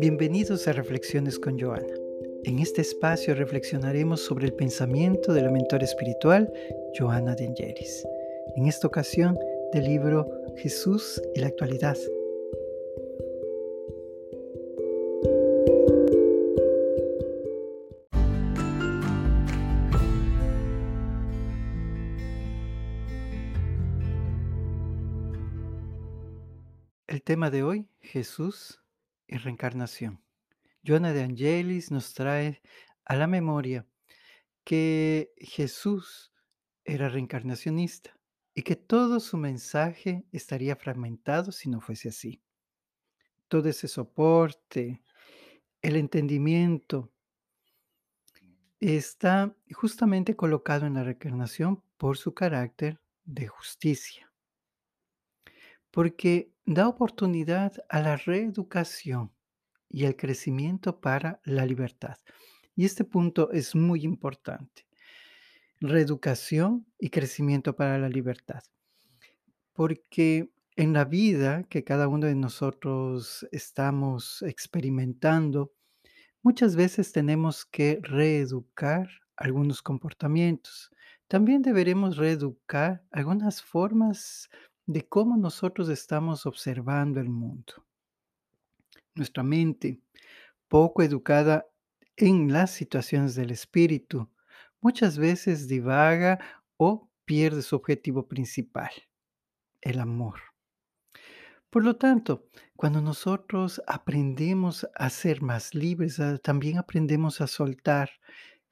Bienvenidos a Reflexiones con Joana. En este espacio reflexionaremos sobre el pensamiento de la mentora espiritual Joana de Angelis. En esta ocasión, del libro Jesús y la actualidad. El tema de hoy, Jesús y reencarnación. Joana de Angelis nos trae a la memoria que Jesús era reencarnacionista y que todo su mensaje estaría fragmentado si no fuese así. Todo ese soporte, el entendimiento, está justamente colocado en la reencarnación por su carácter de justicia, porque da oportunidad a la reeducación y el crecimiento para la libertad. Y este punto es muy importante. Reeducación y crecimiento para la libertad. Porque en la vida que cada uno de nosotros estamos experimentando, muchas veces tenemos que reeducar algunos comportamientos. También deberemos reeducar algunas formas de cómo nosotros estamos observando el mundo. Nuestra mente, poco educada en las situaciones del espíritu, muchas veces divaga o pierde su objetivo principal, el amor. Por lo tanto, cuando nosotros aprendemos a ser más libres, ah, también aprendemos a soltar,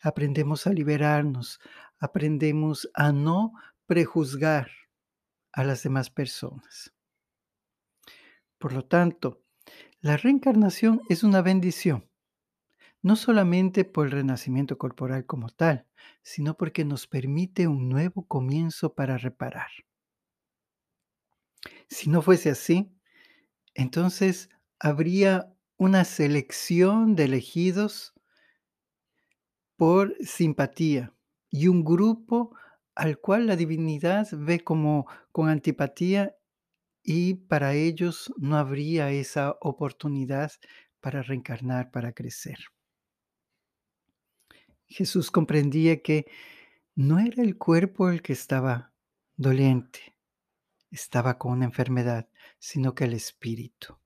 aprendemos a liberarnos, aprendemos a no prejuzgar a las demás personas. Por lo tanto, la reencarnación es una bendición, no solamente por el renacimiento corporal como tal, sino porque nos permite un nuevo comienzo para reparar. Si no fuese así, entonces habría una selección de elegidos por simpatía y un grupo al cual la divinidad ve como con antipatía y para ellos no habría esa oportunidad para reencarnar, para crecer. Jesús comprendía que no era el cuerpo el que estaba doliente, estaba con una enfermedad, sino que el espíritu,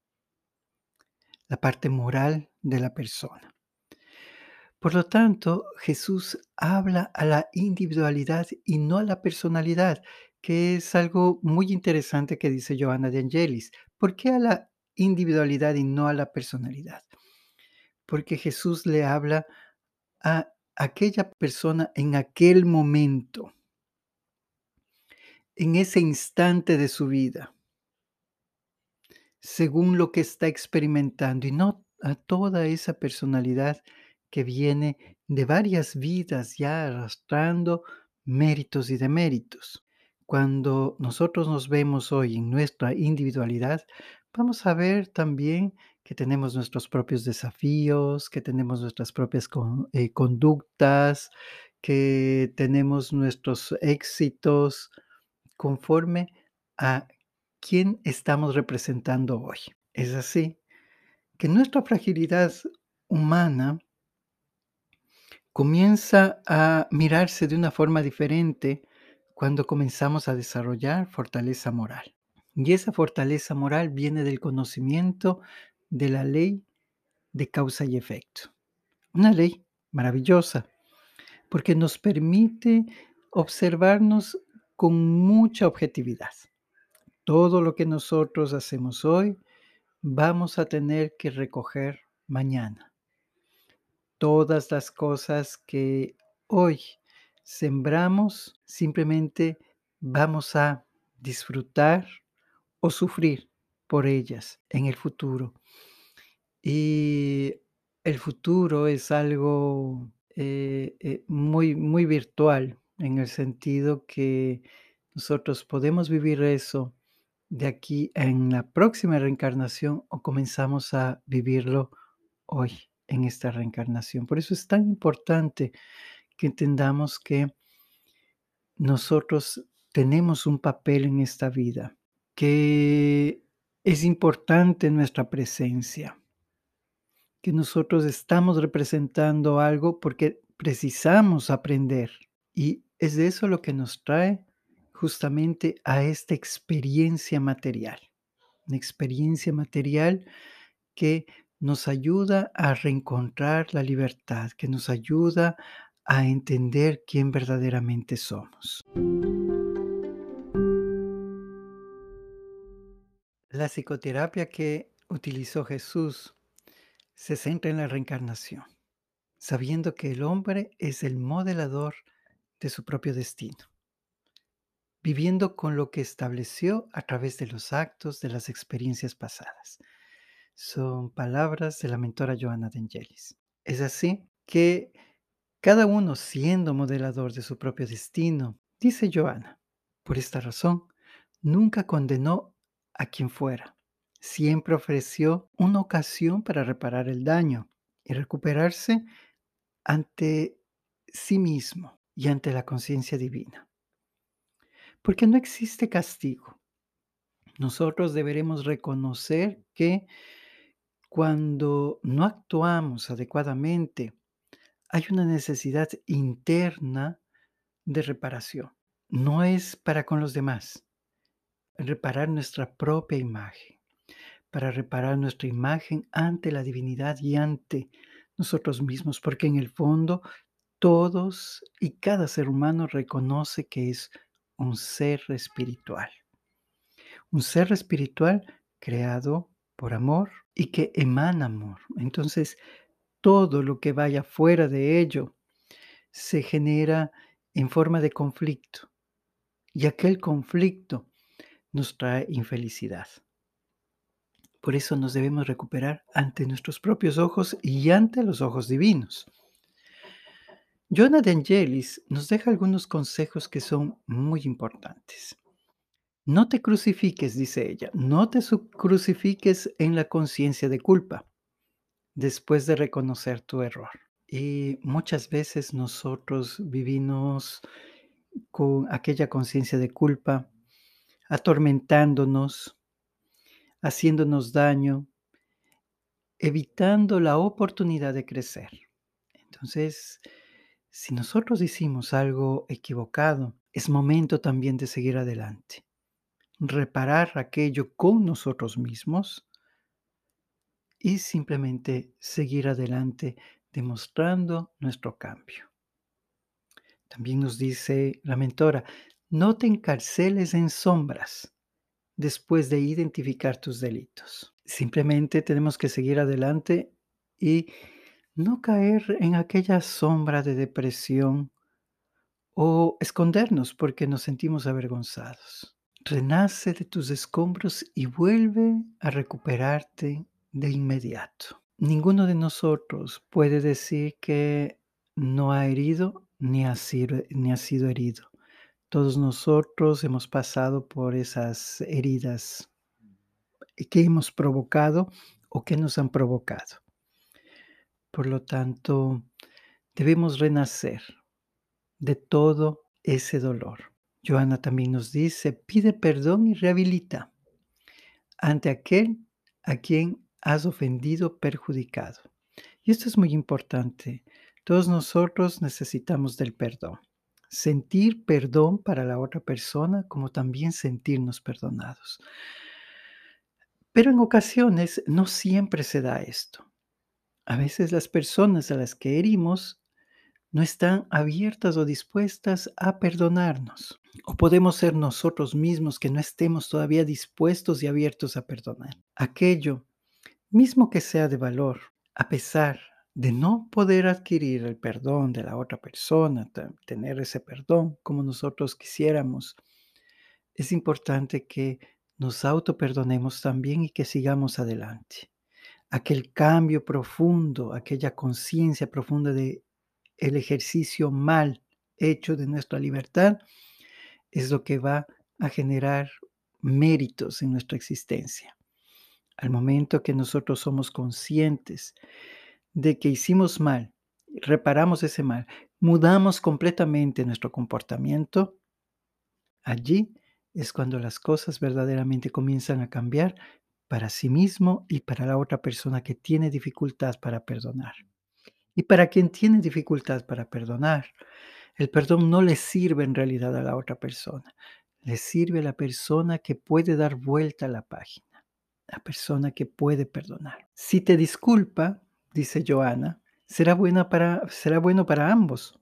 la parte moral de la persona. Por lo tanto, Jesús habla a la individualidad y no a la personalidad que es algo muy interesante que dice Joana de Angelis. ¿Por qué a la individualidad y no a la personalidad? Porque Jesús le habla a aquella persona en aquel momento, en ese instante de su vida, según lo que está experimentando y no a toda esa personalidad que viene de varias vidas ya arrastrando méritos y deméritos. Cuando nosotros nos vemos hoy en nuestra individualidad, vamos a ver también que tenemos nuestros propios desafíos, que tenemos nuestras propias eh, conductas, que tenemos nuestros éxitos conforme a quién estamos representando hoy. Es así que nuestra fragilidad humana comienza a mirarse de una forma diferente cuando comenzamos a desarrollar fortaleza moral. Y esa fortaleza moral viene del conocimiento de la ley de causa y efecto. Una ley maravillosa, porque nos permite observarnos con mucha objetividad. Todo lo que nosotros hacemos hoy, vamos a tener que recoger mañana. Todas las cosas que hoy sembramos, simplemente vamos a disfrutar o sufrir por ellas en el futuro. Y el futuro es algo eh, eh, muy, muy virtual en el sentido que nosotros podemos vivir eso de aquí en la próxima reencarnación o comenzamos a vivirlo hoy en esta reencarnación. Por eso es tan importante que entendamos que nosotros tenemos un papel en esta vida, que es importante nuestra presencia. que nosotros estamos representando algo porque precisamos aprender. Y es de eso lo que nos trae justamente a esta experiencia material. Una experiencia material que nos ayuda a reencontrar la libertad, que nos ayuda a entender quién verdaderamente somos. La psicoterapia que utilizó Jesús se centra en la reencarnación, sabiendo que el hombre es el modelador de su propio destino, viviendo con lo que estableció a través de los actos de las experiencias pasadas. Son palabras de la mentora Joana de Angelis. Es así que cada uno siendo modelador de su propio destino, dice Joana, por esta razón, nunca condenó a quien fuera, siempre ofreció una ocasión para reparar el daño y recuperarse ante sí mismo y ante la conciencia divina. Porque no existe castigo. Nosotros deberemos reconocer que cuando no actuamos adecuadamente, hay una necesidad interna de reparación. No es para con los demás, reparar nuestra propia imagen para reparar nuestra imagen ante la divinidad y ante nosotros mismos, porque en el fondo todos y cada ser humano reconoce que es un ser espiritual. Un ser espiritual creado por amor y que emana amor. Entonces, todo lo que vaya fuera de ello se genera en forma de conflicto. Y aquel conflicto nos trae infelicidad. Por eso nos debemos recuperar ante nuestros propios ojos y ante los ojos divinos. De Angelis nos deja algunos consejos que son muy importantes. No te crucifiques, dice ella, no te crucifiques en la conciencia de culpa después de reconocer tu error. Y muchas veces nosotros vivimos con aquella conciencia de culpa, atormentándonos, haciéndonos daño, evitando la oportunidad de crecer. Entonces, si nosotros hicimos algo equivocado, es momento también de seguir adelante. Reparar aquello con nosotros mismos y simplemente seguir adelante demostrando nuestro cambio. También nos dice la mentora, no te encarceles en sombras, después de identificar tus delitos. Simplemente tenemos que seguir adelante y no caer en aquella sombra de depresión o escondernos porque nos sentimos avergonzados. Renace de tus escombros y vuelve a recuperarte de inmediato. Ninguno de nosotros puede decir que no ha herido ni ha sido, ni ha sido herido. Todos nosotros hemos pasado por esas heridas que hemos provocado o que nos han provocado. Por lo tanto, debemos renacer de todo ese dolor. Joana también nos dice, pide perdón y rehabilita ante aquel a quien has ofendido, perjudicado. Y esto es muy importante. Todos nosotros necesitamos del perdón sentir perdón para la otra persona como también sentirnos perdonados. Pero en ocasiones no siempre se da esto. A veces las personas a las que herimos no están abiertas o dispuestas a perdonarnos. O podemos ser nosotros mismos que no estemos todavía dispuestos y abiertos a perdonar. Aquello, mismo que sea de valor, a pesar de no poder adquirir el perdón de la otra persona, tener ese perdón como nosotros quisiéramos, es importante que nos autoperdonemos también y que sigamos adelante. Aquel cambio profundo, aquella conciencia profunda de el ejercicio mal hecho de nuestra libertad es lo que va a generar méritos en nuestra existencia. Al momento que nosotros somos conscientes de que hicimos mal, reparamos ese mal, mudamos completamente nuestro comportamiento, allí es cuando las cosas verdaderamente comienzan a cambiar para sí mismo y para la otra persona que tiene dificultad para perdonar. Y para quien tiene dificultad para perdonar, el perdón no le sirve en realidad a la otra persona, le sirve a la persona que puede dar vuelta a la página, la persona que puede perdonar. Si te disculpa, dice Joana, será, buena para, será bueno para ambos.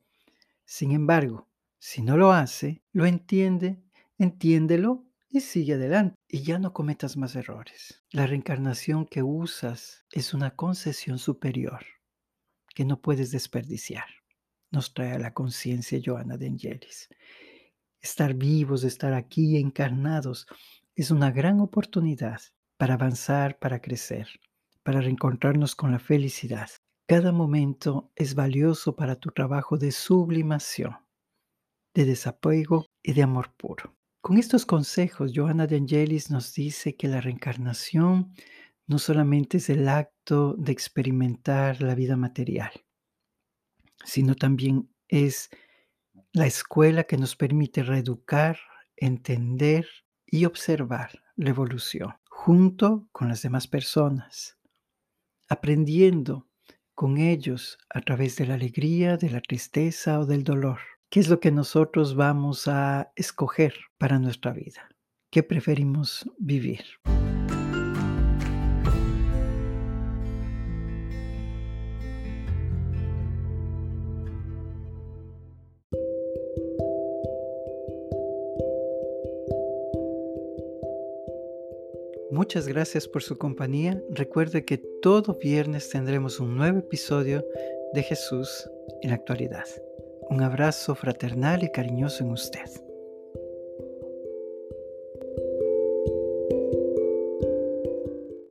Sin embargo, si no lo hace, lo entiende, entiéndelo y sigue adelante. Y ya no cometas más errores. La reencarnación que usas es una concesión superior que no puedes desperdiciar. Nos trae a la conciencia Joana de Angelis. Estar vivos, estar aquí encarnados, es una gran oportunidad para avanzar, para crecer, para reencontrarnos con la felicidad. Cada momento es valioso para tu trabajo de sublimación, de desapego y de amor puro. Con estos consejos, Joana de Angelis nos dice que la reencarnación no solamente es el acto de experimentar la vida material, sino también es la escuela que nos permite reeducar, entender y observar la evolución junto con las demás personas, aprendiendo con ellos a través de la alegría, de la tristeza o del dolor. ¿Qué es lo que nosotros vamos a escoger para nuestra vida? ¿Qué preferimos vivir? Muchas gracias por su compañía. Recuerde que todo viernes tendremos un nuevo episodio de Jesús en la actualidad. Un abrazo fraternal y cariñoso en usted.